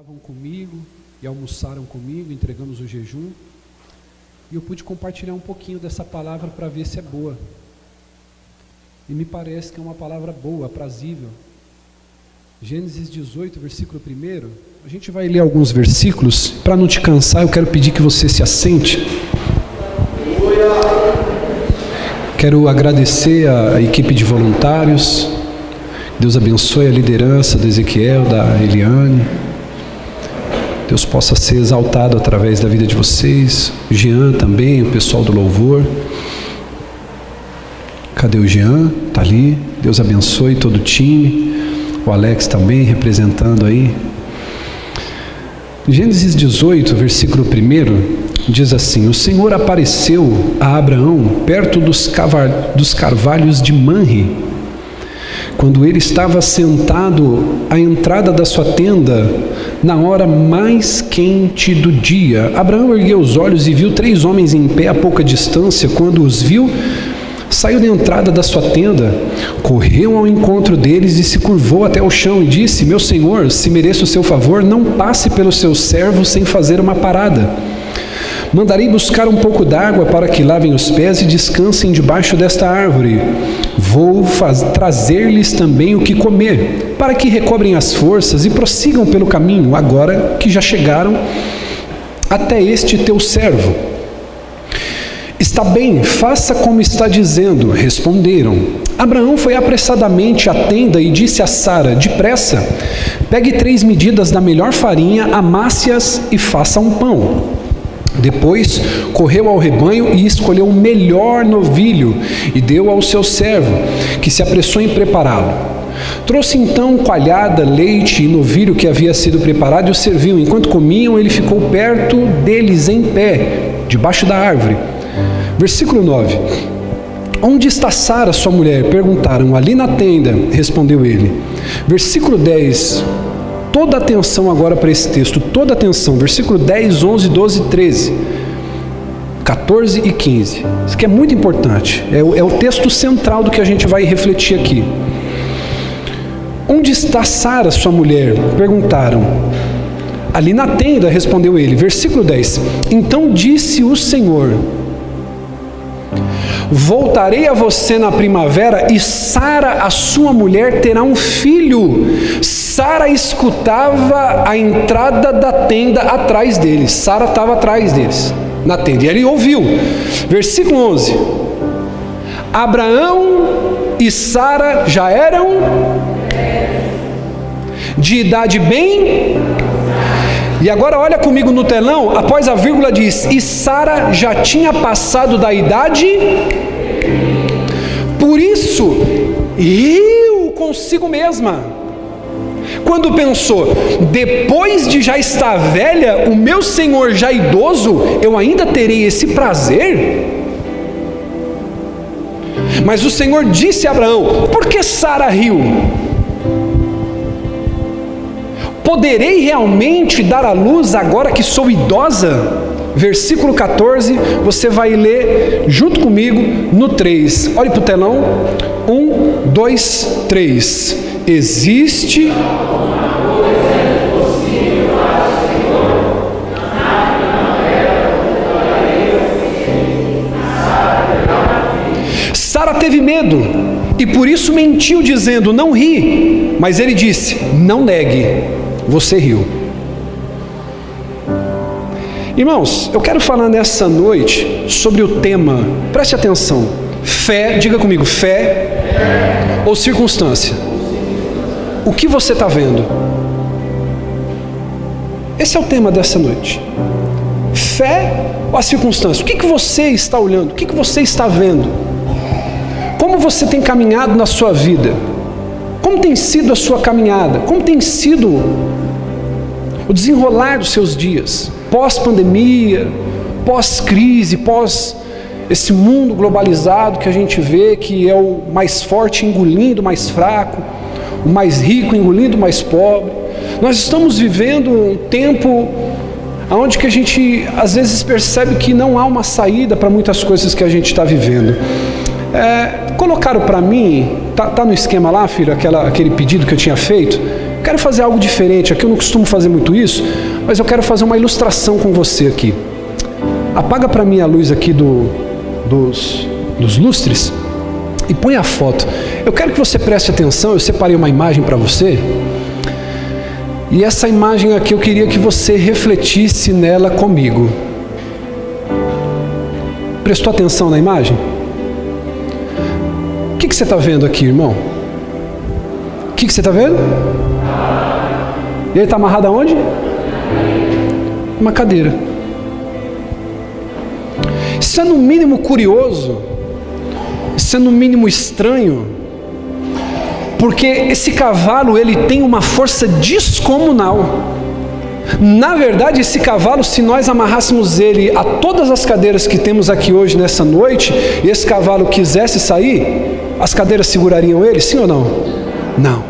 estavam comigo e almoçaram comigo, entregamos o jejum. E eu pude compartilhar um pouquinho dessa palavra para ver se é boa. E me parece que é uma palavra boa, aprazível. Gênesis 18, versículo 1. A gente vai ler alguns versículos. Para não te cansar, eu quero pedir que você se assente. Quero agradecer a equipe de voluntários. Deus abençoe a liderança da Ezequiel, da Eliane. Deus possa ser exaltado através da vida de vocês. Jean também, o pessoal do louvor. Cadê o Jean? Está ali. Deus abençoe todo o time. O Alex também representando aí. Gênesis 18, versículo 1, diz assim: O Senhor apareceu a Abraão perto dos, dos carvalhos de Manre, quando ele estava sentado à entrada da sua tenda, na hora mais quente do dia. Abraão ergueu os olhos e viu três homens em pé a pouca distância. Quando os viu, saiu da entrada da sua tenda, correu ao encontro deles e se curvou até o chão e disse: Meu senhor, se mereço o seu favor, não passe pelo seu servo sem fazer uma parada. Mandarei buscar um pouco d'água para que lavem os pés e descansem debaixo desta árvore. Vou trazer-lhes também o que comer, para que recobrem as forças e prossigam pelo caminho, agora que já chegaram até este teu servo. Está bem, faça como está dizendo, responderam. Abraão foi apressadamente à tenda e disse a Sara: Depressa, pegue três medidas da melhor farinha, amasse-as e faça um pão. Depois correu ao rebanho e escolheu o melhor novilho e deu ao seu servo, que se apressou em prepará-lo. Trouxe então coalhada, leite e novilho que havia sido preparado e o serviu. Enquanto comiam, ele ficou perto deles em pé, debaixo da árvore. Versículo 9. Onde está Sara, sua mulher? Perguntaram. Ali na tenda, respondeu ele. Versículo 10. Toda atenção agora para esse texto, toda atenção, versículo 10, 11, 12, 13, 14 e 15. Isso aqui é muito importante, é o, é o texto central do que a gente vai refletir aqui. Onde está Sara, sua mulher? Perguntaram. Ali na tenda, respondeu ele. Versículo 10. Então disse o Senhor: Voltarei a você na primavera e Sara, a sua mulher, terá um filho. Sara escutava a entrada da tenda atrás deles. Sara estava atrás deles, na tenda. E ele ouviu. Versículo 11. Abraão e Sara já eram de idade bem e agora olha comigo no telão, após a vírgula diz: "E Sara já tinha passado da idade por isso, riu consigo mesma. Quando pensou, depois de já estar velha, o meu senhor já idoso, eu ainda terei esse prazer? Mas o Senhor disse a Abraão: Por que Sara riu? Poderei realmente dar à luz agora que sou idosa? Versículo 14, você vai ler junto comigo no 3. Olhe para o telão. 1, 2, 3. Existe. Sara teve medo e por isso mentiu, dizendo: Não ri. Mas ele disse: Não negue, você riu. Irmãos, eu quero falar nessa noite sobre o tema, preste atenção: fé, diga comigo, fé, ou circunstância. O que você está vendo? Esse é o tema dessa noite. Fé ou a circunstância? O que, que você está olhando? O que, que você está vendo? Como você tem caminhado na sua vida? Como tem sido a sua caminhada? Como tem sido o desenrolar dos seus dias? pós-pandemia, pós-crise, pós esse mundo globalizado que a gente vê que é o mais forte engolindo o mais fraco, o mais rico engolindo o mais pobre. Nós estamos vivendo um tempo onde que a gente às vezes percebe que não há uma saída para muitas coisas que a gente está vivendo. É, colocaram para mim, tá, tá, no esquema lá, filho, aquela, aquele pedido que eu tinha feito. quero fazer algo diferente. Aqui eu não costumo fazer muito isso, mas eu quero fazer uma ilustração com você aqui. Apaga para mim a luz aqui do, dos, dos lustres e põe a foto. Eu quero que você preste atenção. Eu separei uma imagem para você. E essa imagem aqui eu queria que você refletisse nela comigo. Prestou atenção na imagem? Que, que você está vendo aqui, irmão? O que, que você está vendo? Ele está amarrado aonde? Uma cadeira. Isso é no mínimo curioso, isso é no mínimo estranho, porque esse cavalo ele tem uma força descomunal. Na verdade, esse cavalo, se nós amarrássemos ele a todas as cadeiras que temos aqui hoje nessa noite, e esse cavalo quisesse sair, as cadeiras segurariam ele, sim ou não? Não.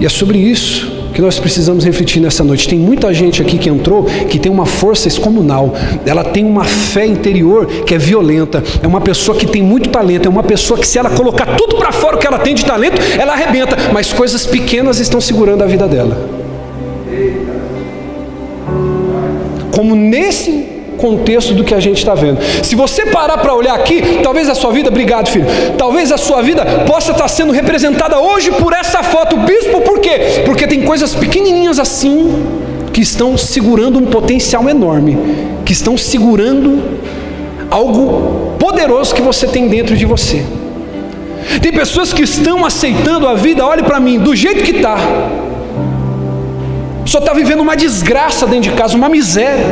E é sobre isso que nós precisamos refletir nessa noite. Tem muita gente aqui que entrou que tem uma força excomunal, ela tem uma fé interior que é violenta, é uma pessoa que tem muito talento, é uma pessoa que, se ela colocar tudo para fora o que ela tem de talento, ela arrebenta, mas coisas pequenas estão segurando a vida dela. Como nesse contexto do que a gente está vendo. Se você parar para olhar aqui, talvez a sua vida, obrigado filho, talvez a sua vida possa estar tá sendo representada hoje por essa foto. Bispo, por quê? Porque tem coisas pequenininhas assim que estão segurando um potencial enorme, que estão segurando algo poderoso que você tem dentro de você. Tem pessoas que estão aceitando a vida, olhe para mim, do jeito que está só está vivendo uma desgraça dentro de casa, uma miséria.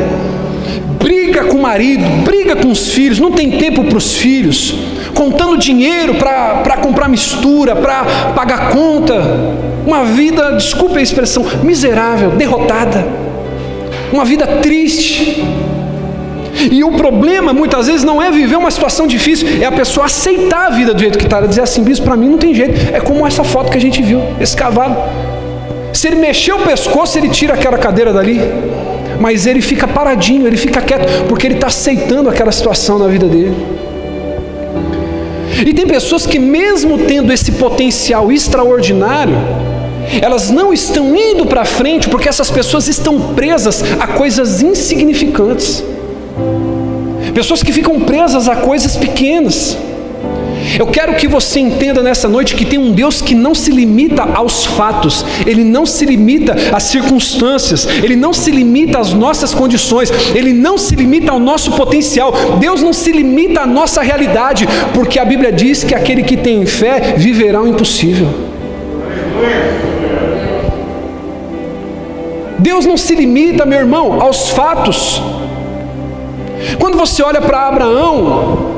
Briga com o marido, briga com os filhos, não tem tempo para os filhos, contando dinheiro para comprar mistura, para pagar conta. Uma vida, desculpe a expressão, miserável, derrotada. Uma vida triste. E o problema muitas vezes não é viver uma situação difícil, é a pessoa aceitar a vida do jeito que está. Dizer assim, bispo, para mim não tem jeito. É como essa foto que a gente viu, esse cavalo. Se ele mexer o pescoço, ele tira aquela cadeira dali. Mas ele fica paradinho, ele fica quieto, porque ele está aceitando aquela situação na vida dele. E tem pessoas que, mesmo tendo esse potencial extraordinário, elas não estão indo para frente porque essas pessoas estão presas a coisas insignificantes. Pessoas que ficam presas a coisas pequenas. Eu quero que você entenda nessa noite que tem um Deus que não se limita aos fatos, ele não se limita às circunstâncias, ele não se limita às nossas condições, ele não se limita ao nosso potencial. Deus não se limita à nossa realidade, porque a Bíblia diz que aquele que tem fé viverá o impossível. Deus não se limita, meu irmão, aos fatos. Quando você olha para Abraão,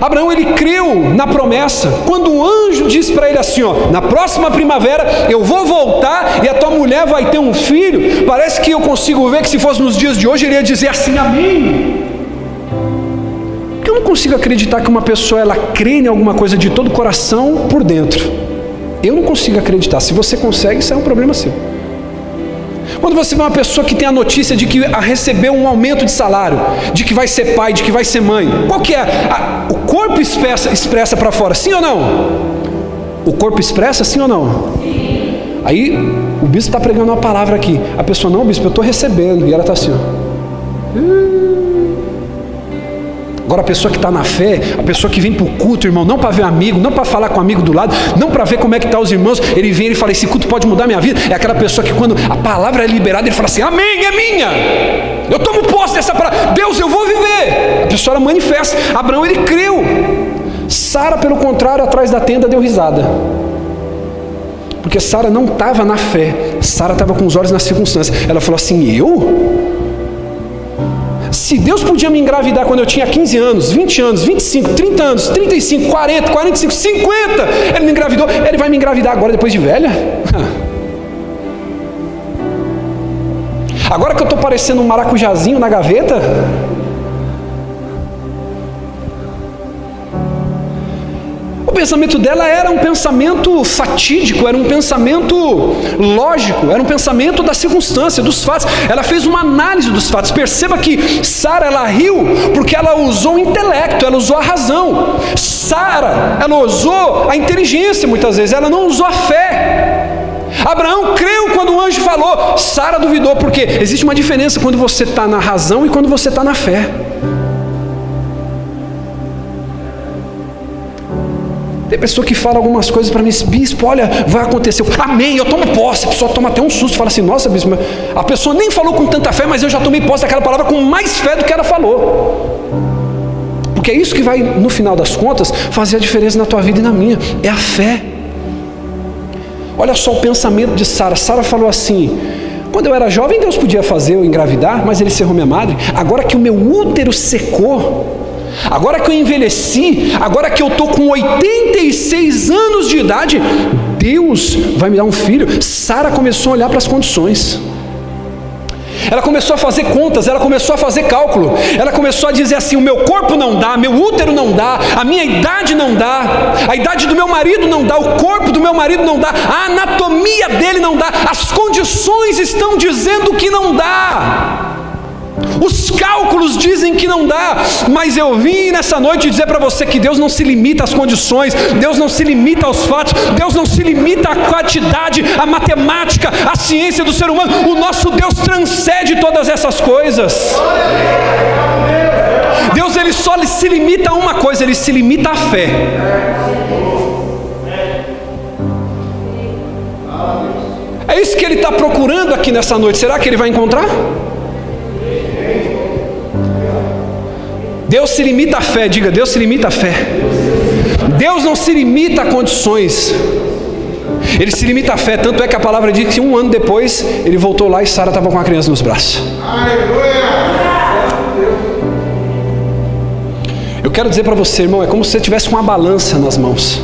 Abraão ele creu na promessa. Quando o anjo disse para ele assim, ó, na próxima primavera eu vou voltar e a tua mulher vai ter um filho, parece que eu consigo ver que se fosse nos dias de hoje ele ia dizer assim, amém. Porque eu não consigo acreditar que uma pessoa ela crê em alguma coisa de todo o coração por dentro. Eu não consigo acreditar. Se você consegue, isso é um problema seu. Quando você vê uma pessoa que tem a notícia de que recebeu um aumento de salário, de que vai ser pai, de que vai ser mãe, qual que é? A, o corpo expressa, expressa para fora, sim ou não? O corpo expressa, sim ou não? Sim. Aí o bispo está pregando uma palavra aqui. A pessoa, não, bispo, eu estou recebendo. E ela está assim, ó. Agora a pessoa que está na fé, a pessoa que vem para o culto, irmão, não para ver amigo, não para falar com amigo do lado, não para ver como é que estão tá os irmãos, ele vem e fala, esse culto pode mudar minha vida. É aquela pessoa que quando a palavra é liberada, ele fala assim, amém, é minha. Eu tomo posse dessa palavra. Deus, eu vou viver. A pessoa ela manifesta. Abraão, ele creu. Sara, pelo contrário, atrás da tenda deu risada. Porque Sara não estava na fé. Sara estava com os olhos nas circunstâncias. Ela falou assim, eu? Se Deus podia me engravidar quando eu tinha 15 anos, 20 anos, 25, 30 anos, 35, 40, 45, 50, Ele me engravidou, Ele vai me engravidar agora depois de velha? Agora que eu estou parecendo um maracujazinho na gaveta? Pensamento dela era um pensamento fatídico, era um pensamento lógico, era um pensamento da circunstância, dos fatos. Ela fez uma análise dos fatos. Perceba que Sara ela riu porque ela usou o intelecto, ela usou a razão. Sara, ela usou a inteligência muitas vezes, ela não usou a fé. Abraão creu quando o anjo falou, Sara duvidou, porque existe uma diferença quando você está na razão e quando você está na fé. Tem pessoa que fala algumas coisas para mim, bispo, olha, vai acontecer. Eu, Amém, eu tomo posse. A pessoa toma até um susto, fala assim, nossa, bispo, a pessoa nem falou com tanta fé, mas eu já tomei posse daquela palavra com mais fé do que ela falou. Porque é isso que vai, no final das contas, fazer a diferença na tua vida e na minha. É a fé. Olha só o pensamento de Sara. Sara falou assim: quando eu era jovem, Deus podia fazer eu engravidar, mas ele cerrou minha madre. Agora que o meu útero secou, Agora que eu envelheci, agora que eu estou com 86 anos de idade, Deus vai me dar um filho. Sara começou a olhar para as condições. Ela começou a fazer contas, ela começou a fazer cálculo. Ela começou a dizer assim: o meu corpo não dá, meu útero não dá, a minha idade não dá, a idade do meu marido não dá, o corpo do meu marido não dá, a anatomia dele não dá, as condições estão dizendo que não dá. Os cálculos dizem que não dá, mas eu vim nessa noite dizer para você que Deus não se limita às condições, Deus não se limita aos fatos, Deus não se limita à quantidade, à matemática, à ciência do ser humano. O nosso Deus transcende todas essas coisas. Deus ele só se limita a uma coisa, ele se limita à fé. É isso que ele está procurando aqui nessa noite. Será que ele vai encontrar? Deus se limita à fé, diga, Deus se limita à fé. Deus não se limita a condições. Ele se limita à fé, tanto é que a palavra diz que um ano depois ele voltou lá e Sara estava com a criança nos braços. Eu quero dizer para você, irmão, é como se você tivesse uma balança nas mãos.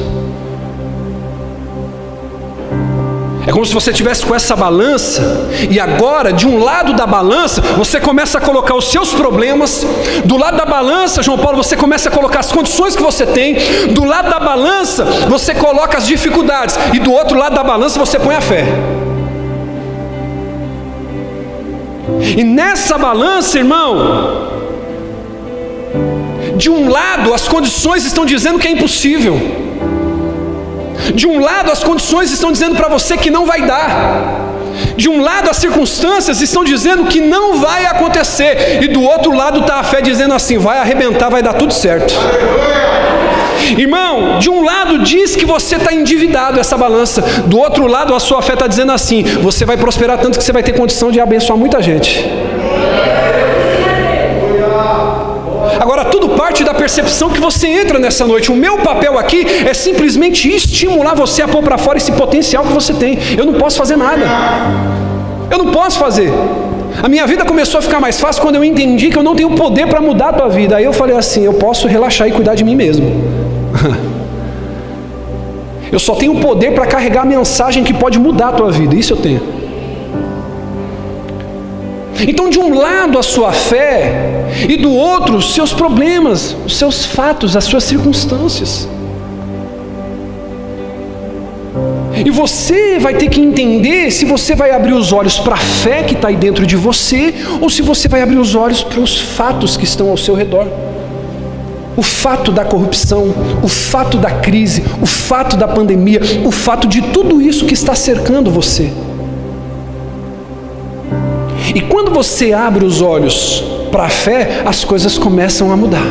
Como se você tivesse com essa balança e agora, de um lado da balança, você começa a colocar os seus problemas, do lado da balança, João Paulo, você começa a colocar as condições que você tem, do lado da balança, você coloca as dificuldades, e do outro lado da balança você põe a fé. E nessa balança, irmão, de um lado as condições estão dizendo que é impossível. De um lado, as condições estão dizendo para você que não vai dar. De um lado, as circunstâncias estão dizendo que não vai acontecer. E do outro lado está a fé dizendo assim: vai arrebentar, vai dar tudo certo. Irmão, de um lado diz que você está endividado, essa balança. Do outro lado, a sua fé está dizendo assim: você vai prosperar tanto que você vai ter condição de abençoar muita gente. Agora, tudo parte da percepção que você entra nessa noite. O meu papel aqui é simplesmente estimular você a pôr para fora esse potencial que você tem. Eu não posso fazer nada. Eu não posso fazer. A minha vida começou a ficar mais fácil quando eu entendi que eu não tenho poder para mudar a tua vida. Aí eu falei assim: eu posso relaxar e cuidar de mim mesmo. eu só tenho poder para carregar a mensagem que pode mudar a tua vida. Isso eu tenho. Então, de um lado a sua fé e do outro os seus problemas, os seus fatos, as suas circunstâncias. E você vai ter que entender se você vai abrir os olhos para a fé que está aí dentro de você, ou se você vai abrir os olhos para os fatos que estão ao seu redor. O fato da corrupção, o fato da crise, o fato da pandemia, o fato de tudo isso que está cercando você. E quando você abre os olhos para a fé, as coisas começam a mudar.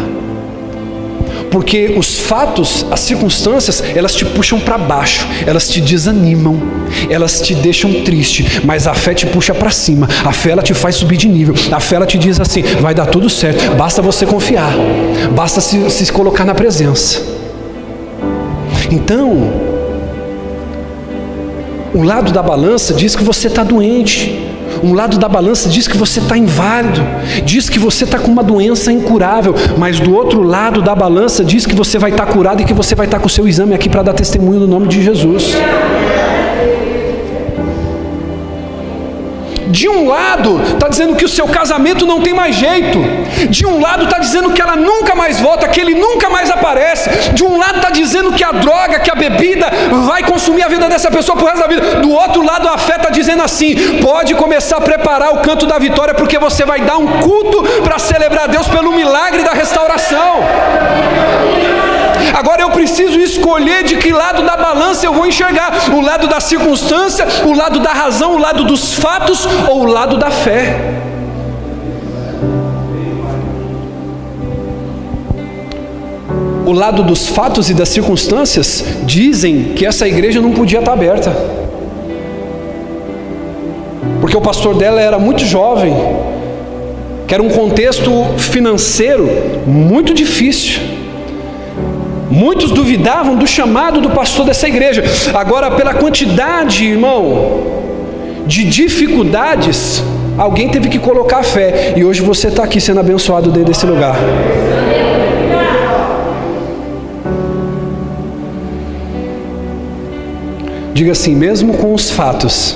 Porque os fatos, as circunstâncias, elas te puxam para baixo, elas te desanimam, elas te deixam triste, mas a fé te puxa para cima, a fé ela te faz subir de nível, a fé ela te diz assim: vai dar tudo certo, basta você confiar, basta se, se colocar na presença. Então, o lado da balança diz que você está doente, um lado da balança diz que você está inválido, diz que você está com uma doença incurável, mas do outro lado da balança diz que você vai estar tá curado e que você vai estar tá com o seu exame aqui para dar testemunho no nome de Jesus. De um lado, está dizendo que o seu casamento não tem mais jeito. De um lado, está dizendo que ela nunca mais volta, que ele nunca mais aparece. De um lado, está dizendo que a droga, que a bebida vai consumir a vida dessa pessoa por resto da vida. Do outro lado, a fé está dizendo assim: pode começar a preparar o canto da vitória, porque você vai dar um culto para celebrar Deus pelo milagre da restauração. Agora eu preciso escolher de que lado da balança eu vou enxergar: o lado da circunstância, o lado da razão, o lado dos fatos ou o lado da fé. O lado dos fatos e das circunstâncias dizem que essa igreja não podia estar aberta. Porque o pastor dela era muito jovem, que era um contexto financeiro muito difícil. Muitos duvidavam do chamado do pastor dessa igreja. Agora, pela quantidade, irmão, de dificuldades, alguém teve que colocar fé. E hoje você está aqui sendo abençoado dentro desse lugar. Diga assim: mesmo com os fatos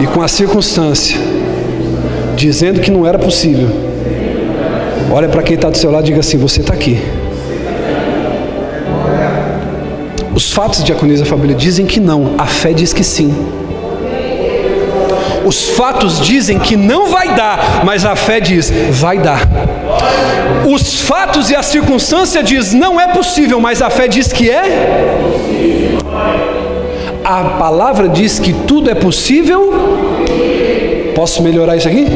e com a circunstância, dizendo que não era possível, olha para quem está do seu lado e diga assim: você está aqui. Os fatos de Aconisa Família dizem que não, a fé diz que sim. Os fatos dizem que não vai dar, mas a fé diz vai dar. Os fatos e a circunstância diz não é possível, mas a fé diz que é. A palavra diz que tudo é possível. Posso melhorar isso aqui?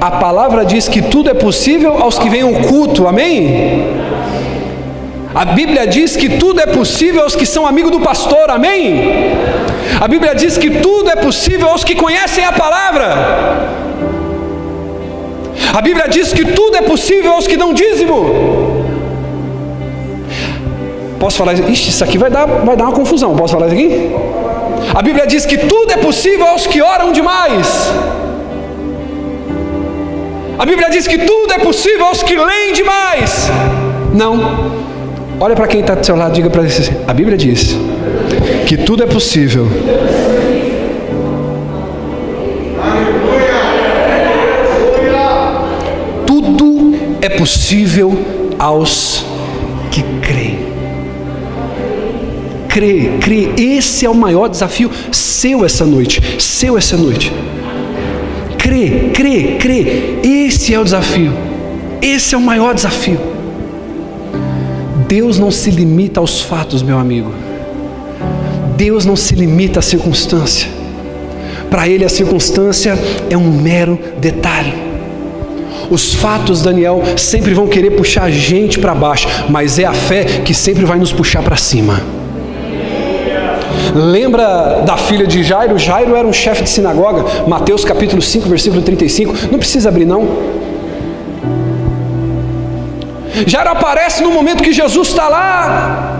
A palavra diz que tudo é possível aos que vêm o culto, amém? A Bíblia diz que tudo é possível aos que são amigos do pastor, amém? A Bíblia diz que tudo é possível aos que conhecem a palavra. A Bíblia diz que tudo é possível aos que dão dízimo. Posso falar isso? Ixi, isso aqui vai dar, vai dar uma confusão. Posso falar isso aqui? A Bíblia diz que tudo é possível aos que oram demais. A Bíblia diz que tudo é possível aos que leem demais. Não. Olha para quem está do seu lado, diga para ele assim: a Bíblia diz que tudo é possível. Tudo é possível aos que creem. Crê, crê. Esse é o maior desafio seu essa noite. Seu essa noite. Crê, crê, crê. Esse é o desafio. Esse é o maior desafio. Deus não se limita aos fatos, meu amigo. Deus não se limita à circunstância. Para Ele, a circunstância é um mero detalhe. Os fatos, Daniel, sempre vão querer puxar a gente para baixo, mas é a fé que sempre vai nos puxar para cima. Lembra da filha de Jairo? Jairo era um chefe de sinagoga, Mateus capítulo 5, versículo 35. Não precisa abrir, não. Já aparece no momento que Jesus está lá,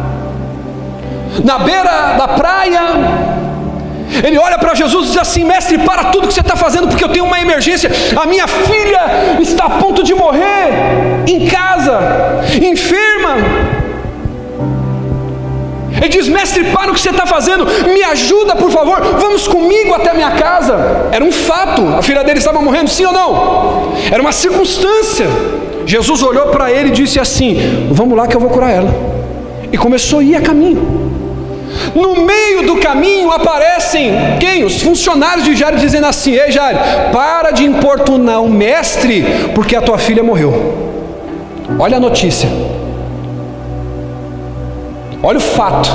na beira da praia. Ele olha para Jesus e diz assim: Mestre, para tudo que você está fazendo, porque eu tenho uma emergência. A minha filha está a ponto de morrer em casa, enferma. Ele diz: Mestre, para o que você está fazendo, me ajuda, por favor, vamos comigo até minha casa. Era um fato, a filha dele estava morrendo, sim ou não? Era uma circunstância. Jesus olhou para ele e disse assim: Vamos lá que eu vou curar ela. E começou a ir a caminho. No meio do caminho aparecem quem? Os funcionários de Jairo dizendo assim: Ei Jairo, para de importunar o mestre, porque a tua filha morreu. Olha a notícia. Olha o fato.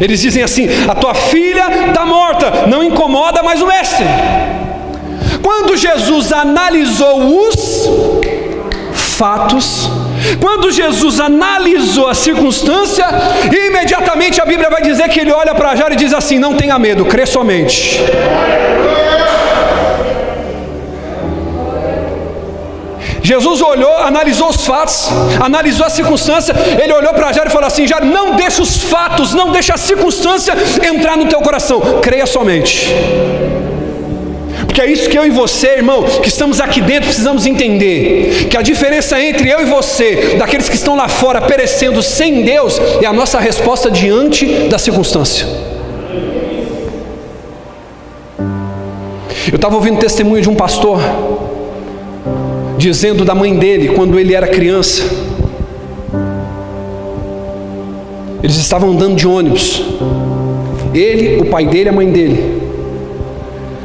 Eles dizem assim: A tua filha está morta, não incomoda mais o mestre. Quando Jesus analisou os fatos, quando Jesus analisou a circunstância, imediatamente a Bíblia vai dizer que ele olha para Jairo e diz assim: Não tenha medo, crê somente. Jesus olhou, analisou os fatos, analisou a circunstância, ele olhou para Jairo e falou assim: Jairo, não deixa os fatos, não deixa a circunstância entrar no teu coração, creia somente. Porque é isso que eu e você, irmão, que estamos aqui dentro, precisamos entender: que a diferença entre eu e você, daqueles que estão lá fora perecendo sem Deus, é a nossa resposta diante da circunstância. Eu estava ouvindo testemunho de um pastor dizendo da mãe dele quando ele era criança. Eles estavam andando de ônibus. Ele, o pai dele a mãe dele.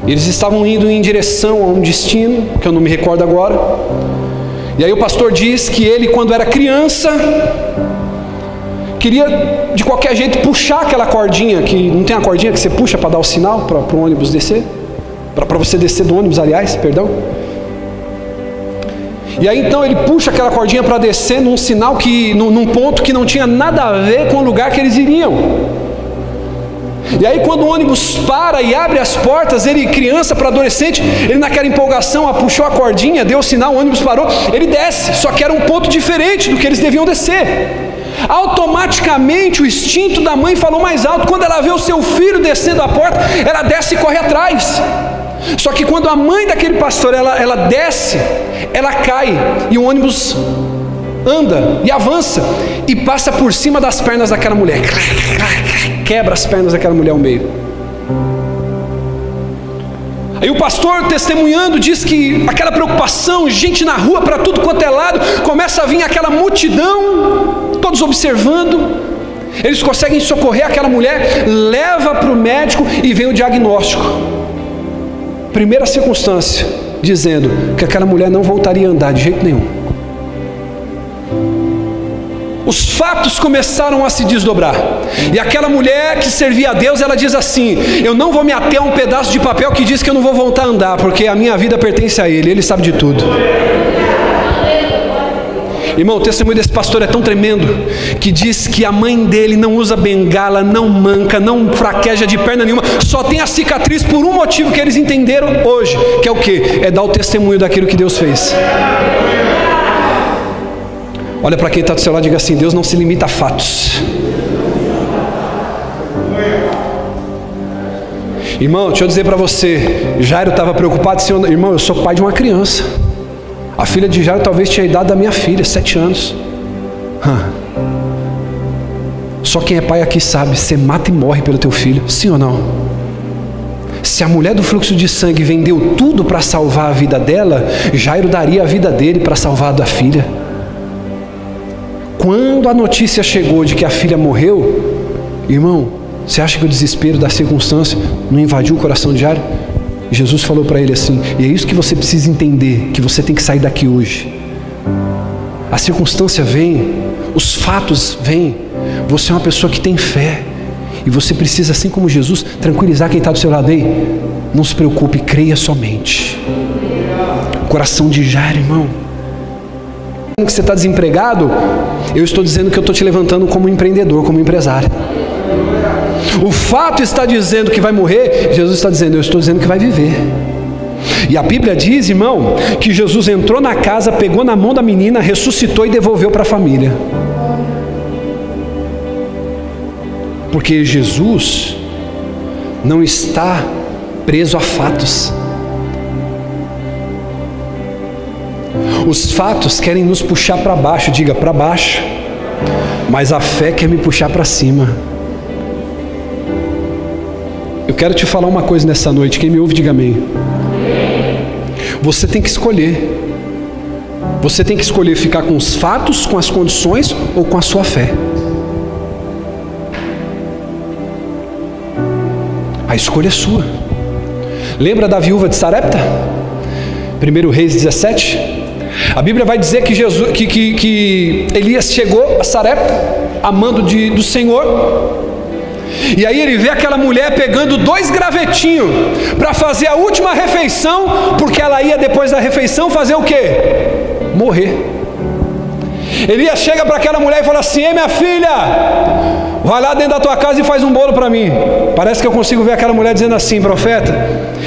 Eles estavam indo em direção a um destino, que eu não me recordo agora. E aí o pastor diz que ele, quando era criança, queria de qualquer jeito puxar aquela cordinha, que não tem a cordinha que você puxa para dar o sinal para o ônibus descer? Para você descer do ônibus, aliás, perdão. E aí então ele puxa aquela cordinha para descer num sinal que, num, num ponto que não tinha nada a ver com o lugar que eles iriam. E aí quando o ônibus para e abre as portas, ele criança para adolescente, ele naquela empolgação puxou a cordinha, deu o sinal, o ônibus parou, ele desce, só que era um ponto diferente do que eles deviam descer. Automaticamente o instinto da mãe falou mais alto. Quando ela vê o seu filho descendo a porta, ela desce e corre atrás. Só que quando a mãe daquele pastor ela, ela desce, ela cai e o ônibus anda e avança e passa por cima das pernas daquela mulher, quebra as pernas daquela mulher ao meio. Aí o pastor testemunhando diz que aquela preocupação, gente na rua para tudo quanto é lado, começa a vir aquela multidão, todos observando. Eles conseguem socorrer aquela mulher, leva para o médico e vem o diagnóstico. Primeira circunstância, dizendo que aquela mulher não voltaria a andar de jeito nenhum. Fatos começaram a se desdobrar. E aquela mulher que servia a Deus, ela diz assim: Eu não vou me ater a um pedaço de papel que diz que eu não vou voltar a andar, porque a minha vida pertence a Ele, Ele sabe de tudo. Irmão, o testemunho desse pastor é tão tremendo que diz que a mãe dele não usa bengala, não manca, não fraqueja de perna nenhuma, só tem a cicatriz por um motivo que eles entenderam hoje, que é o que? É dar o testemunho daquilo que Deus fez. Olha para quem está do seu lado e diga assim: Deus não se limita a fatos. Irmão, deixa eu dizer para você, Jairo estava preocupado, irmão, eu sou pai de uma criança. A filha de Jairo talvez tinha a idade da minha filha, sete anos. Só quem é pai aqui sabe, você mata e morre pelo teu filho, sim ou não? Se a mulher do fluxo de sangue vendeu tudo para salvar a vida dela, Jairo daria a vida dele para salvar a da filha. Quando a notícia chegou de que a filha morreu, irmão, você acha que o desespero da circunstância não invadiu o coração de Jairo? Jesus falou para ele assim: e é isso que você precisa entender, que você tem que sair daqui hoje. A circunstância vem, os fatos vêm. Você é uma pessoa que tem fé. E você precisa, assim como Jesus, tranquilizar quem está do seu lado aí. Não se preocupe, creia somente. Coração de Jairo, irmão. Que você está desempregado, eu estou dizendo que eu estou te levantando como empreendedor, como empresário. O fato está dizendo que vai morrer, Jesus está dizendo, eu estou dizendo que vai viver. E a Bíblia diz, irmão, que Jesus entrou na casa, pegou na mão da menina, ressuscitou e devolveu para a família. Porque Jesus não está preso a fatos. Os fatos querem nos puxar para baixo, diga para baixo, mas a fé quer me puxar para cima. Eu quero te falar uma coisa nessa noite. Quem me ouve, diga amém. Você tem que escolher. Você tem que escolher ficar com os fatos, com as condições ou com a sua fé. A escolha é sua. Lembra da viúva de Sarepta? 1 Reis 17? A Bíblia vai dizer que, Jesus, que, que, que Elias chegou a Sarepta, amando de, do Senhor, e aí ele vê aquela mulher pegando dois gravetinhos para fazer a última refeição, porque ela ia depois da refeição fazer o quê? Morrer. Elias chega para aquela mulher e fala assim: Ei minha filha, vai lá dentro da tua casa e faz um bolo para mim. Parece que eu consigo ver aquela mulher dizendo assim: Profeta,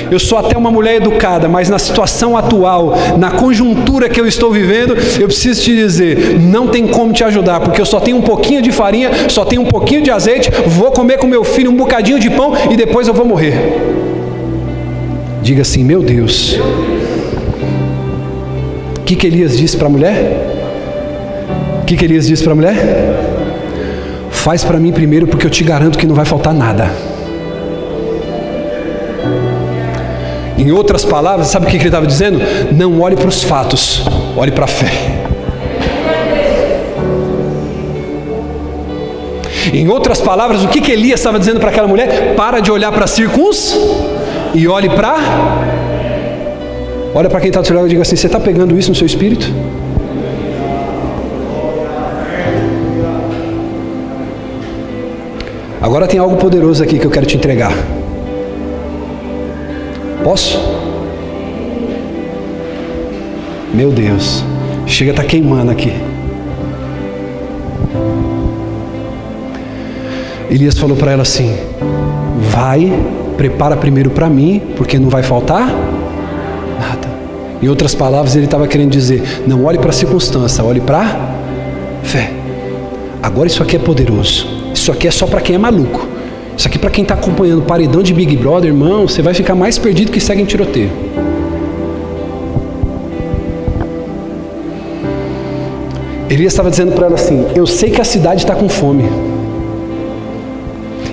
eu sou até uma mulher educada, mas na situação atual, na conjuntura que eu estou vivendo, eu preciso te dizer: não tem como te ajudar, porque eu só tenho um pouquinho de farinha, só tenho um pouquinho de azeite, vou comer com meu filho um bocadinho de pão e depois eu vou morrer. Diga assim: Meu Deus. O que, que Elias disse para a mulher? O que, que Elias disse para a mulher? Faz para mim primeiro, porque eu te garanto que não vai faltar nada. Em outras palavras, sabe o que ele estava dizendo? Não olhe para os fatos, olhe para a fé. Em outras palavras, o que, que Elias estava dizendo para aquela mulher? Para de olhar para circuns e olhe para. Olha para quem está do seu lado e diga assim: Você está pegando isso no seu espírito? Agora tem algo poderoso aqui que eu quero te entregar. Posso? Meu Deus, chega a estar tá queimando aqui. Elias falou para ela assim: Vai, prepara primeiro para mim, porque não vai faltar nada. Em outras palavras, ele estava querendo dizer: Não olhe para a circunstância, olhe para fé. Agora isso aqui é poderoso. Isso aqui é só para quem é maluco. Isso aqui para quem está acompanhando o paredão de Big Brother, irmão, você vai ficar mais perdido que segue em tiroteio. Elias estava dizendo para ela assim: Eu sei que a cidade está com fome.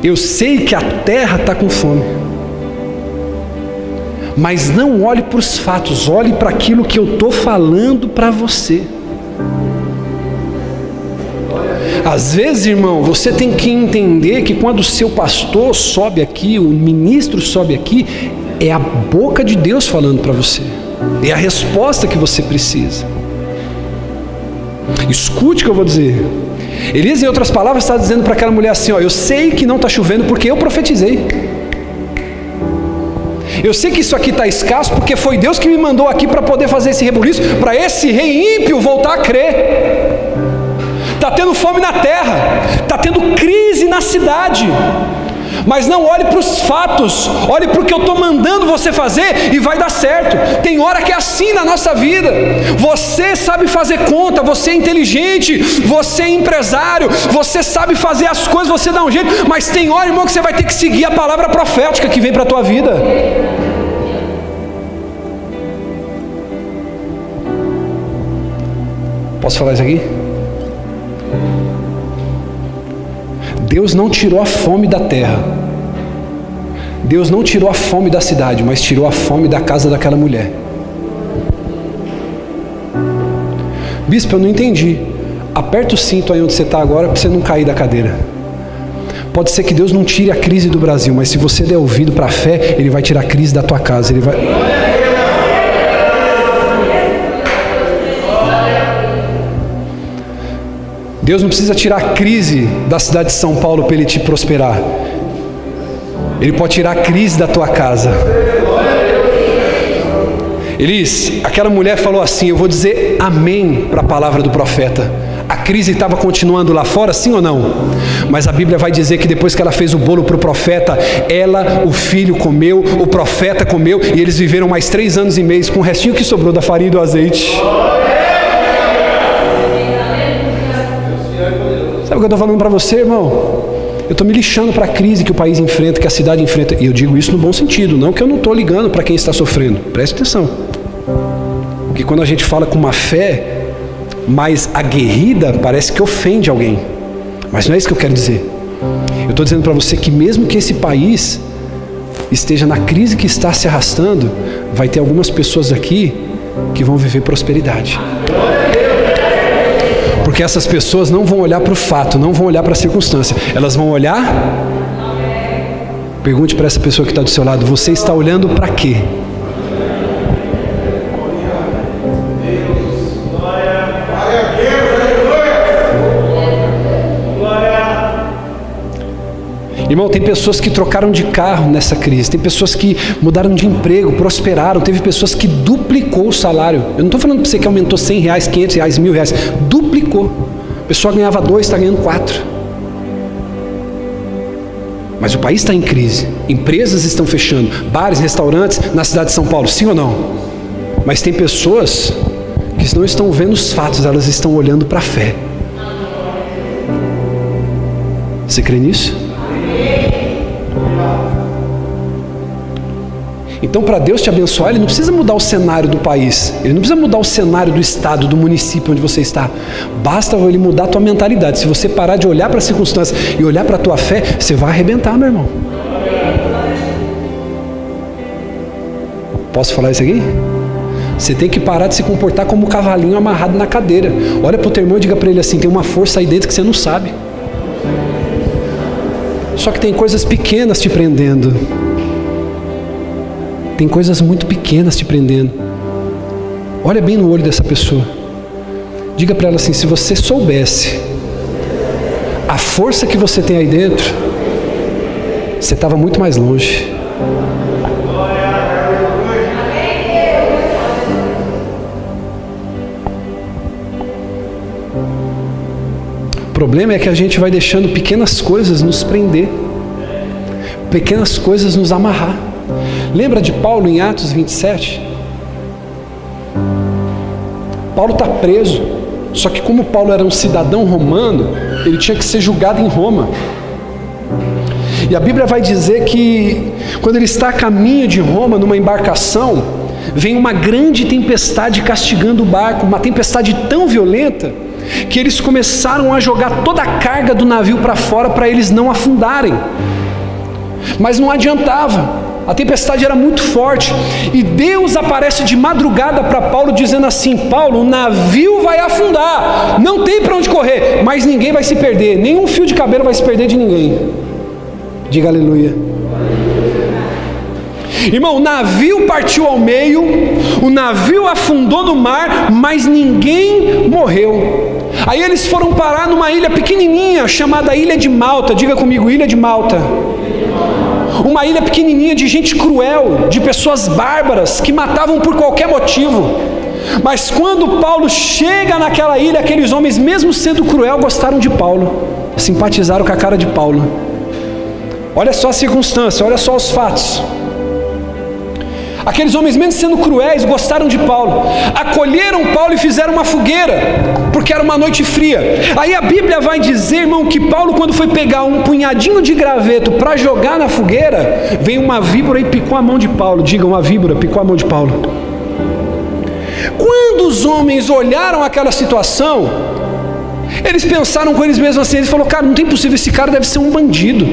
Eu sei que a terra está com fome. Mas não olhe para os fatos, olhe para aquilo que eu estou falando para você. Às vezes, irmão, você tem que entender que quando o seu pastor sobe aqui, o ministro sobe aqui, é a boca de Deus falando para você, é a resposta que você precisa. Escute o que eu vou dizer. Elias, em outras palavras, está dizendo para aquela mulher assim: ó, Eu sei que não está chovendo porque eu profetizei. Eu sei que isso aqui está escasso porque foi Deus que me mandou aqui para poder fazer esse rebuliço, para esse rei ímpio voltar a crer está tendo fome na terra, está tendo crise na cidade. Mas não olhe para os fatos, olhe para o que eu estou mandando você fazer e vai dar certo. Tem hora que é assim na nossa vida. Você sabe fazer conta, você é inteligente, você é empresário, você sabe fazer as coisas, você dá um jeito, mas tem hora, irmão, que você vai ter que seguir a palavra profética que vem para a tua vida. Posso falar isso aqui? Deus não tirou a fome da terra. Deus não tirou a fome da cidade, mas tirou a fome da casa daquela mulher. Bispo, eu não entendi. Aperta o cinto aí onde você está agora para você não cair da cadeira. Pode ser que Deus não tire a crise do Brasil, mas se você der ouvido para a fé, Ele vai tirar a crise da tua casa. Ele vai. Deus não precisa tirar a crise da cidade de São Paulo para ele te prosperar. Ele pode tirar a crise da tua casa. Elis, aquela mulher falou assim: Eu vou dizer amém para a palavra do profeta. A crise estava continuando lá fora, sim ou não? Mas a Bíblia vai dizer que depois que ela fez o bolo para o profeta, ela, o filho comeu, o profeta comeu, e eles viveram mais três anos e meio com o restinho que sobrou da farinha e do azeite. O que eu estou falando para você, irmão? Eu estou me lixando para a crise que o país enfrenta, que a cidade enfrenta. E eu digo isso no bom sentido, não que eu não estou ligando para quem está sofrendo. Preste atenção. Porque quando a gente fala com uma fé mais aguerrida, parece que ofende alguém. Mas não é isso que eu quero dizer. Eu estou dizendo para você que mesmo que esse país esteja na crise que está se arrastando, vai ter algumas pessoas aqui que vão viver prosperidade. Porque essas pessoas não vão olhar para o fato, não vão olhar para a circunstância, elas vão olhar. Pergunte para essa pessoa que está do seu lado: você está olhando para quê? Irmão, tem pessoas que trocaram de carro nessa crise, tem pessoas que mudaram de emprego, prosperaram, teve pessoas que duplicou o salário. Eu não estou falando para você que aumentou 100 reais, 500 reais, mil reais, duplicou. A pessoa ganhava dois, está ganhando quatro. Mas o país está em crise, empresas estão fechando, bares, restaurantes na cidade de São Paulo, sim ou não? Mas tem pessoas que não estão vendo os fatos, elas estão olhando para a fé. Você crê nisso? Então, para Deus te abençoar, Ele não precisa mudar o cenário do país, Ele não precisa mudar o cenário do estado, do município onde você está. Basta Ele mudar a tua mentalidade. Se você parar de olhar para a circunstância e olhar para a tua fé, você vai arrebentar, meu irmão. Posso falar isso aqui? Você tem que parar de se comportar como um cavalinho amarrado na cadeira. Olha para o teu irmão e diga para ele assim: tem uma força aí dentro que você não sabe. Só que tem coisas pequenas te prendendo. Tem coisas muito pequenas te prendendo. Olha bem no olho dessa pessoa. Diga para ela assim: se você soubesse a força que você tem aí dentro, você estava muito mais longe. problema é que a gente vai deixando pequenas coisas nos prender, pequenas coisas nos amarrar. Lembra de Paulo em Atos 27? Paulo está preso, só que como Paulo era um cidadão romano, ele tinha que ser julgado em Roma. E a Bíblia vai dizer que quando ele está a caminho de Roma, numa embarcação, vem uma grande tempestade castigando o barco, uma tempestade tão violenta que eles começaram a jogar toda a carga do navio para fora para eles não afundarem. Mas não adiantava, a tempestade era muito forte e Deus aparece de madrugada para Paulo dizendo assim: Paulo, o navio vai afundar, não tem para onde correr, mas ninguém vai se perder, nenhum fio de cabelo vai se perder de ninguém. Diga aleluia. Irmão, o navio partiu ao meio, o navio afundou no mar, mas ninguém morreu. Aí eles foram parar numa ilha pequenininha chamada Ilha de Malta. Diga comigo, Ilha de Malta. Uma ilha pequenininha de gente cruel, de pessoas bárbaras que matavam por qualquer motivo. Mas quando Paulo chega naquela ilha, aqueles homens, mesmo sendo cruel, gostaram de Paulo, simpatizaram com a cara de Paulo. Olha só a circunstância, olha só os fatos. Aqueles homens, mesmo sendo cruéis, gostaram de Paulo, acolheram Paulo e fizeram uma fogueira, porque era uma noite fria. Aí a Bíblia vai dizer, irmão, que Paulo, quando foi pegar um punhadinho de graveto para jogar na fogueira, veio uma víbora e picou a mão de Paulo. Diga, uma víbora picou a mão de Paulo. Quando os homens olharam aquela situação, eles pensaram com eles mesmos assim, eles falaram, cara, não tem possível, esse cara deve ser um bandido.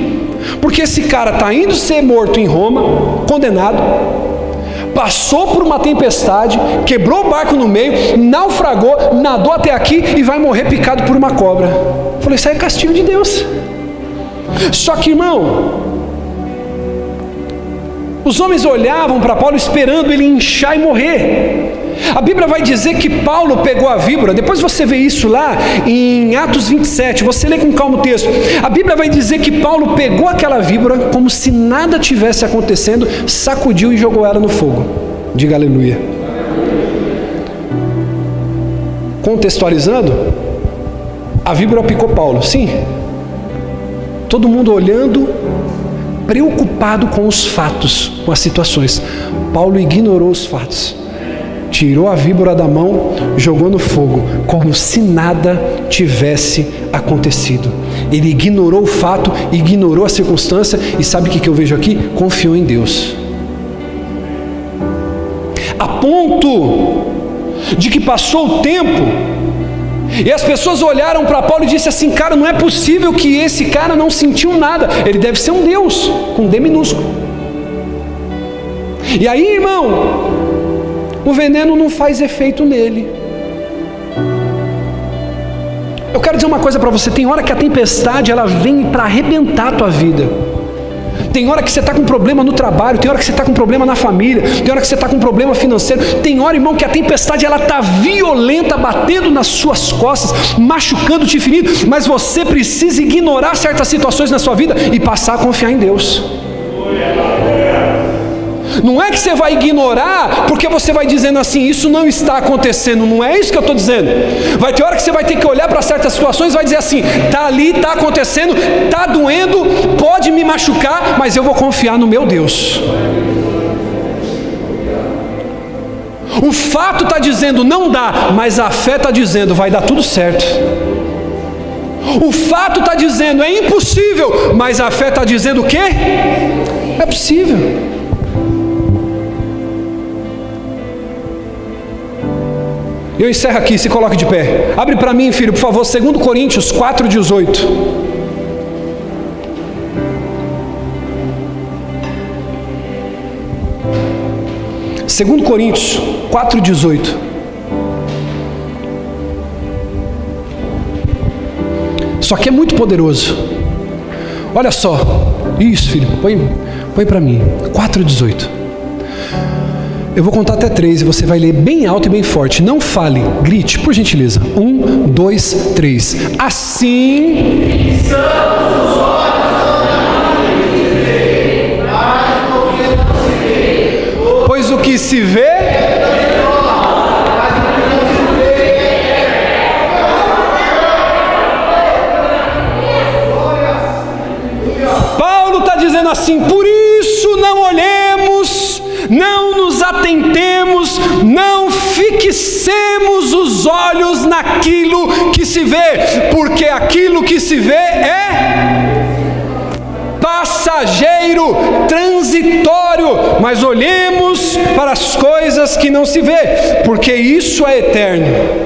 Porque esse cara está indo ser morto em Roma, condenado, passou por uma tempestade, quebrou o barco no meio, naufragou, nadou até aqui e vai morrer picado por uma cobra. Eu falei, isso é castigo de Deus. Só que, irmão, os homens olhavam para Paulo esperando ele inchar e morrer. A Bíblia vai dizer que Paulo pegou a víbora, depois você vê isso lá em Atos 27, você lê com calma o texto. A Bíblia vai dizer que Paulo pegou aquela víbora como se nada tivesse acontecendo, sacudiu e jogou ela no fogo. Diga aleluia. Contextualizando, a víbora picou Paulo, sim. Todo mundo olhando, preocupado com os fatos, com as situações. Paulo ignorou os fatos tirou a víbora da mão, jogou no fogo, como se nada tivesse acontecido. Ele ignorou o fato, ignorou a circunstância e sabe o que eu vejo aqui? Confiou em Deus. A ponto de que passou o tempo e as pessoas olharam para Paulo e disseram assim: Cara, não é possível que esse cara não sentiu nada. Ele deve ser um Deus, com D minúsculo. E aí, irmão, o veneno não faz efeito nele. Eu quero dizer uma coisa para você: tem hora que a tempestade ela vem para arrebentar a tua vida. Tem hora que você está com problema no trabalho, tem hora que você está com problema na família, tem hora que você está com problema financeiro, tem hora, irmão, que a tempestade ela está violenta, batendo nas suas costas, machucando, te ferindo, mas você precisa ignorar certas situações na sua vida e passar a confiar em Deus. Não é que você vai ignorar porque você vai dizendo assim, isso não está acontecendo. Não é isso que eu estou dizendo. Vai ter hora que você vai ter que olhar para certas situações e vai dizer assim, está ali, está acontecendo, está doendo, pode me machucar, mas eu vou confiar no meu Deus. O fato está dizendo não dá, mas a fé está dizendo vai dar tudo certo. O fato está dizendo é impossível, mas a fé está dizendo o quê? É possível. Eu encerro aqui, se coloque de pé. Abre para mim, filho, por favor, 2 Coríntios 4, 18. 2 Coríntios 4,18. Só que é muito poderoso. Olha só. Isso, filho. Põe, põe para mim. 4,18. Eu vou contar até três e você vai ler bem alto e bem forte. Não fale, grite, por gentileza. Um, dois, três. Assim. Pois o que se vê dizendo assim: por isso naquilo que se vê, porque aquilo que se vê é passageiro, transitório, mas olhemos para as coisas que não se vê, porque isso é eterno.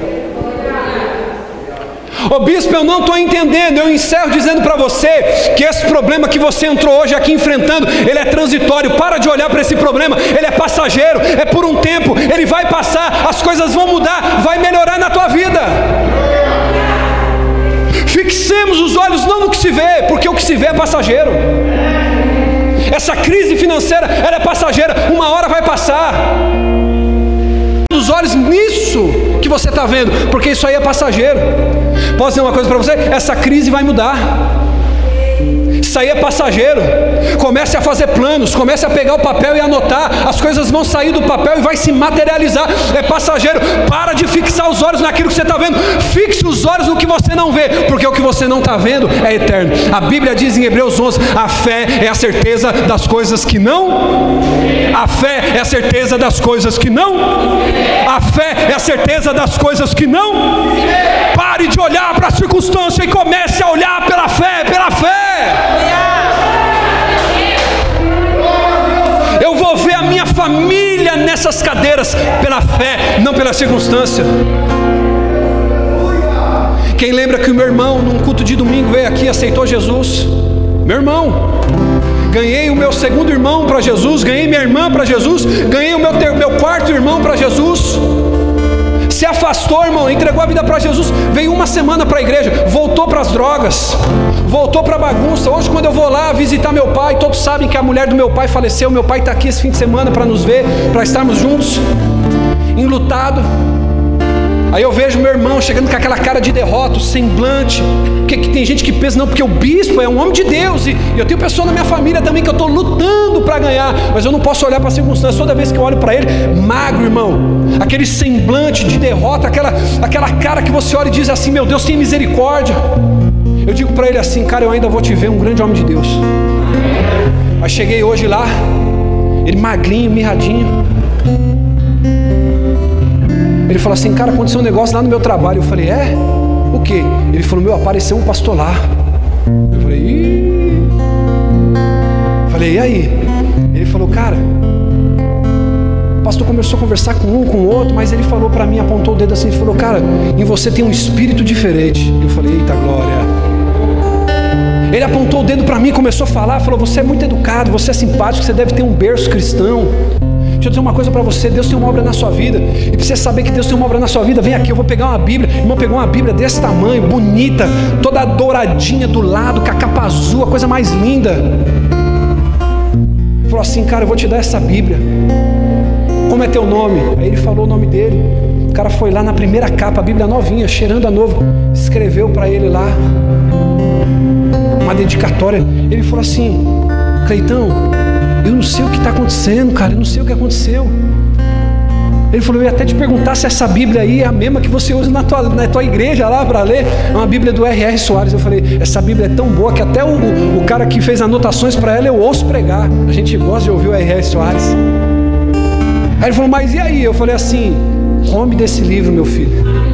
Ô bispo, eu não estou entendendo. Eu encerro dizendo para você que esse problema que você entrou hoje aqui enfrentando, ele é transitório. Para de olhar para esse problema, ele é passageiro, é por um tempo, ele vai passar, as coisas vão mudar, vai melhorar na tua vida. Fixemos os olhos não no que se vê, porque o que se vê é passageiro. Essa crise financeira, ela é passageira, uma hora vai passar. Os olhos nisso que você está vendo, porque isso aí é passageiro. Posso dizer uma coisa para você? Essa crise vai mudar. Isso aí é passageiro. Comece a fazer planos, comece a pegar o papel e anotar. As coisas vão sair do papel e vai se materializar. É passageiro. Para de fixar os olhos naquilo que você está vendo. Fixe os olhos no que você não vê, porque o que você não está vendo é eterno. A Bíblia diz em Hebreus 11: a fé é a certeza das coisas que não. A fé é a certeza das coisas que não. A fé é a certeza das coisas que não. Pare de olhar para a circunstância e comece a olhar pela fé, pela fé. Eu vou ver a minha família nessas cadeiras pela fé, não pela circunstância. Quem lembra que o meu irmão, num culto de domingo, veio aqui e aceitou Jesus? Meu irmão, ganhei o meu segundo irmão para Jesus, ganhei minha irmã para Jesus, ganhei o meu, meu quarto irmão para Jesus se afastou, irmão, entregou a vida para Jesus, veio uma semana para a igreja, voltou para as drogas, voltou para a bagunça. Hoje, quando eu vou lá visitar meu pai, todos sabem que a mulher do meu pai faleceu. Meu pai está aqui esse fim de semana para nos ver, para estarmos juntos, enlutado. Aí eu vejo meu irmão chegando com aquela cara de derrota, semblante. Porque que tem gente que pensa, não, porque o bispo é um homem de Deus. E, eu tenho pessoa na minha família também que eu estou lutando para ganhar. Mas eu não posso olhar para a circunstância. Toda vez que eu olho para ele, magro, irmão. Aquele semblante de derrota, aquela, aquela cara que você olha e diz assim: Meu Deus, tem misericórdia. Eu digo para ele assim, cara, eu ainda vou te ver um grande homem de Deus. Mas cheguei hoje lá, ele magrinho, mirradinho. Ele falou assim, cara, aconteceu um negócio lá no meu trabalho. Eu falei, é? O que? Ele falou, meu, apareceu um pastor lá. Eu falei, Ih. Falei, e aí? Ele falou, cara, o pastor começou a conversar com um, com o outro, mas ele falou para mim, apontou o dedo assim falou, cara, em você tem um espírito diferente. Eu falei, eita glória. Ele apontou o dedo para mim, começou a falar, falou: Você é muito educado, você é simpático, você deve ter um berço cristão. Deixa eu dizer uma coisa para você: Deus tem uma obra na sua vida. E para você saber que Deus tem uma obra na sua vida, vem aqui, eu vou pegar uma Bíblia. Irmão pegou uma Bíblia desse tamanho, bonita, toda douradinha do lado, com a capa azul, a coisa mais linda. Falou assim, cara, eu vou te dar essa Bíblia. Como é teu nome? Aí ele falou o nome dele. O cara foi lá na primeira capa, a Bíblia novinha, cheirando a novo, escreveu para ele lá uma dedicatória. Ele falou assim: Cleitão, eu não sei o que está acontecendo, cara. Eu não sei o que aconteceu. Ele falou: Eu ia até te perguntar se essa Bíblia aí é a mesma que você usa na tua, na tua igreja lá para ler. É uma Bíblia do R.R. Soares. Eu falei: Essa Bíblia é tão boa que até o, o cara que fez anotações para ela eu ouço pregar. A gente gosta de ouvir o R.R. Soares. Aí ele falou: Mas e aí? Eu falei assim: Come desse livro, meu filho.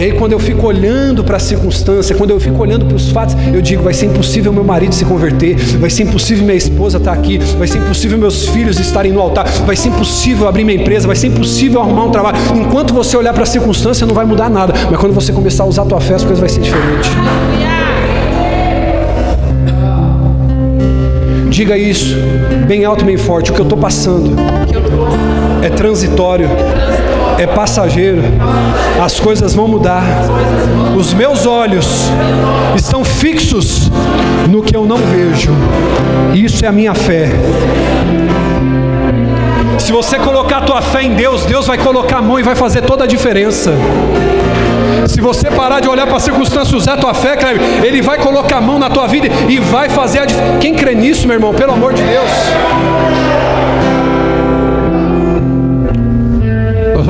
E aí, quando eu fico olhando para a circunstância, quando eu fico olhando para os fatos, eu digo: vai ser impossível meu marido se converter, vai ser impossível minha esposa estar aqui, vai ser impossível meus filhos estarem no altar, vai ser impossível abrir minha empresa, vai ser impossível arrumar um trabalho. Enquanto você olhar para a circunstância, não vai mudar nada, mas quando você começar a usar a tua fé, as coisas vão ser diferentes. Diga isso, bem alto e bem forte. O que eu estou passando é transitório, é passageiro. As coisas vão mudar. Os meus olhos estão fixos no que eu não vejo. Isso é a minha fé. Se você colocar a tua fé em Deus, Deus vai colocar a mão e vai fazer toda a diferença. Se você parar de olhar para a circunstância, usar a tua fé, Ele vai colocar a mão na tua vida e vai fazer a diferença. Quem crê nisso, meu irmão? Pelo amor de Deus.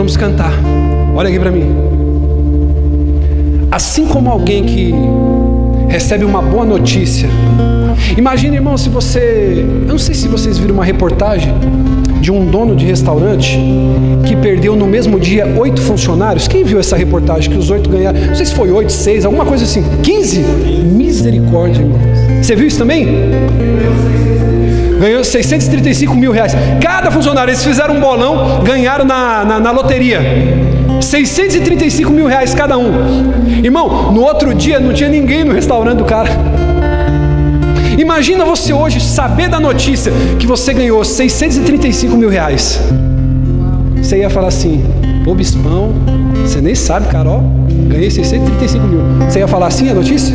Vamos cantar. Olha aqui para mim. Assim como alguém que recebe uma boa notícia. Imagine, irmão, se você. Eu não sei se vocês viram uma reportagem de um dono de restaurante que perdeu no mesmo dia oito funcionários. Quem viu essa reportagem que os oito ganharam? Não sei se foi oito, seis, alguma coisa assim. Quinze? Misericórdia, irmão. Você viu isso também? Ganhou 635 mil reais. Cada funcionário, eles fizeram um bolão, ganharam na, na, na loteria. 635 mil reais cada um. Irmão, no outro dia não tinha ninguém no restaurante do cara. Imagina você hoje saber da notícia que você ganhou 635 mil reais. Você ia falar assim, pô, bispão, você nem sabe, Carol, ganhei 635 mil. Você ia falar assim a notícia?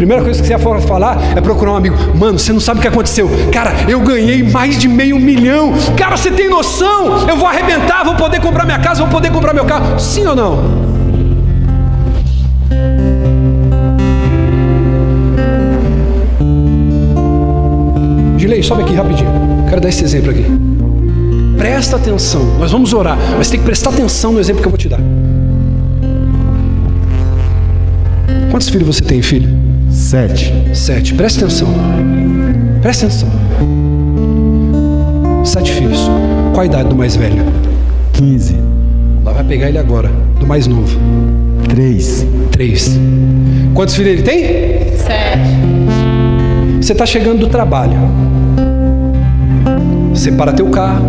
Primeira coisa que você ia falar é procurar um amigo. Mano, você não sabe o que aconteceu. Cara, eu ganhei mais de meio milhão. Cara, você tem noção? Eu vou arrebentar, vou poder comprar minha casa, vou poder comprar meu carro. Sim ou não? Gilei, sobe aqui rapidinho. Quero dar esse exemplo aqui. Presta atenção. Nós vamos orar, mas tem que prestar atenção no exemplo que eu vou te dar. Quantos filhos você tem, filho? Sete. Sete. Presta atenção. Presta atenção. Sete filhos. Qual a idade do mais velho? Quinze. Lá vai pegar ele agora. Do mais novo. Três. Três. Quantos filhos ele tem? Sete. Você está chegando do trabalho. Você para teu carro.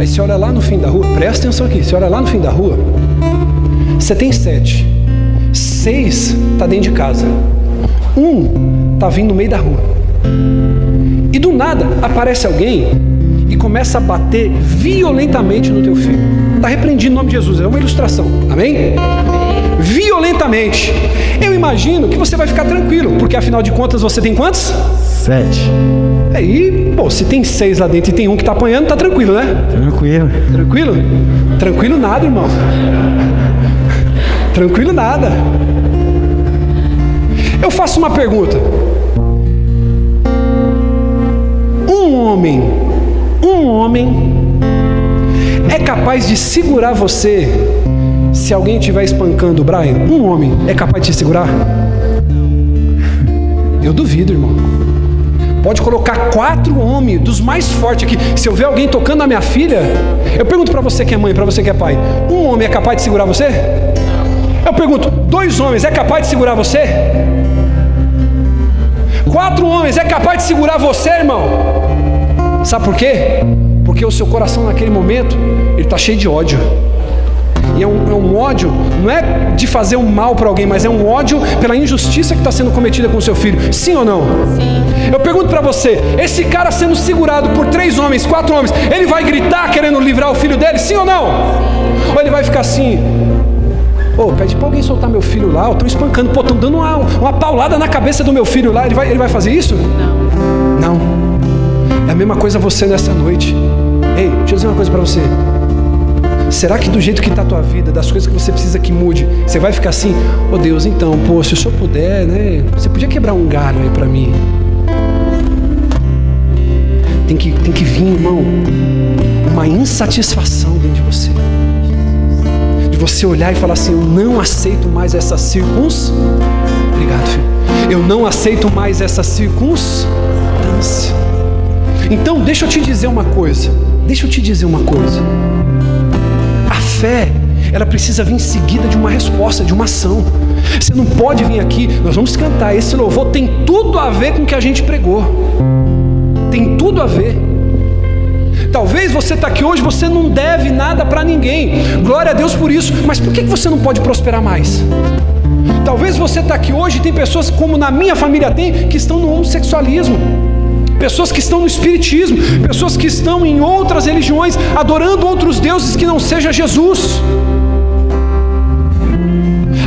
Aí você olha lá no fim da rua. Presta atenção aqui. Você olha lá no fim da rua. Você tem sete. Seis está dentro de casa. Um está vindo no meio da rua. E do nada aparece alguém e começa a bater violentamente no teu filho. Está repreendido em nome de Jesus. É uma ilustração. Amém? Violentamente. Eu imagino que você vai ficar tranquilo, porque afinal de contas você tem quantos? Sete. Aí, pô, se tem seis lá dentro e tem um que está apanhando, tá tranquilo, né? Tranquilo. Tranquilo? Tranquilo nada, irmão. Tranquilo nada. Eu faço uma pergunta. Um homem, um homem é capaz de segurar você se alguém estiver espancando o Brian? Um homem é capaz de te segurar? Eu duvido, irmão. Pode colocar quatro homens dos mais fortes aqui. Se eu ver alguém tocando na minha filha, eu pergunto para você que é mãe, para você que é pai: um homem é capaz de segurar você? Eu pergunto: dois homens é capaz de segurar você? Quatro homens é capaz de segurar você, irmão? Sabe por quê? Porque o seu coração naquele momento ele está cheio de ódio. E é um, é um ódio, não é de fazer um mal para alguém, mas é um ódio pela injustiça que está sendo cometida com o seu filho. Sim ou não? Sim. Eu pergunto para você: esse cara sendo segurado por três homens, quatro homens, ele vai gritar querendo livrar o filho dele? Sim ou não? Ou ele vai ficar assim: Ô, oh, pede para alguém soltar meu filho lá, estão espancando, pô, estão dando uma, uma paulada na cabeça do meu filho lá, ele vai, ele vai fazer isso? Não. Não. É a mesma coisa você nessa noite. Ei, deixa eu dizer uma coisa para você. Será que do jeito que está a tua vida, das coisas que você precisa que mude, você vai ficar assim, oh Deus, então, pô, se o senhor puder, né? Você podia quebrar um galho aí para mim. Tem que, tem que vir, irmão, uma insatisfação dentro de você. De você olhar e falar assim, eu não aceito mais essa circunstância. Obrigado, filho. Eu não aceito mais essa circunstância. Então, deixa eu te dizer uma coisa. Deixa eu te dizer uma coisa fé, ela precisa vir em seguida de uma resposta, de uma ação. Você não pode vir aqui, nós vamos cantar. Esse louvor tem tudo a ver com o que a gente pregou. Tem tudo a ver. Talvez você está aqui hoje, você não deve nada para ninguém. Glória a Deus por isso. Mas por que você não pode prosperar mais? Talvez você está aqui hoje e tem pessoas como na minha família tem que estão no homossexualismo. pessoas que estão no espiritismo, pessoas que estão em outras religiões, adorando outros deuses que não seja Jesus.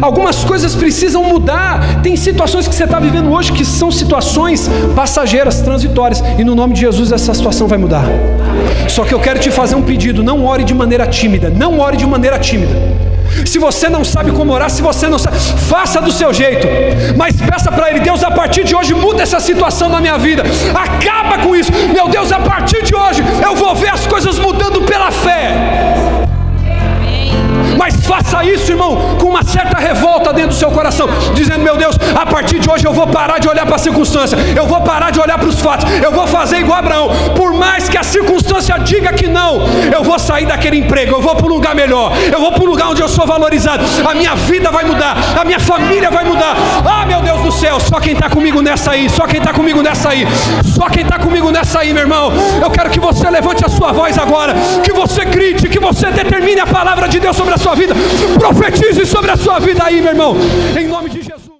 Algumas coisas precisam mudar. Tem situações que você está vivendo hoje que são situações passageiras, transitórias, e no nome de Jesus essa situação vai mudar. Só que eu quero te fazer um pedido: não ore de maneira tímida, não ore de maneira tímida. Se você não sabe como orar, se você não sabe, faça do seu jeito, mas peça para Ele, Deus, a partir de hoje muda essa situação na minha vida, acaba com isso, meu Deus, a partir de hoje eu vou ver as coisas mudando pela fé. Mas faça isso, irmão, com uma certa revolta dentro do seu coração, dizendo: Meu Deus, a partir de hoje eu vou parar de olhar para a circunstância, eu vou parar de olhar para os fatos, eu vou fazer igual Abraão, por mais que a circunstância diga que não, eu vou sair daquele emprego, eu vou para um lugar melhor, eu vou para um lugar onde eu sou valorizado, a minha vida vai mudar, a minha família vai mudar. Ah, meu Deus do céu, só quem está comigo nessa aí, só quem está comigo nessa aí, só quem está comigo nessa aí, meu irmão. Eu quero que você levante a sua voz agora, que você grite, que você determine a palavra de Deus sobre a sua vida. Profetize sobre a sua vida aí, meu irmão. Em nome de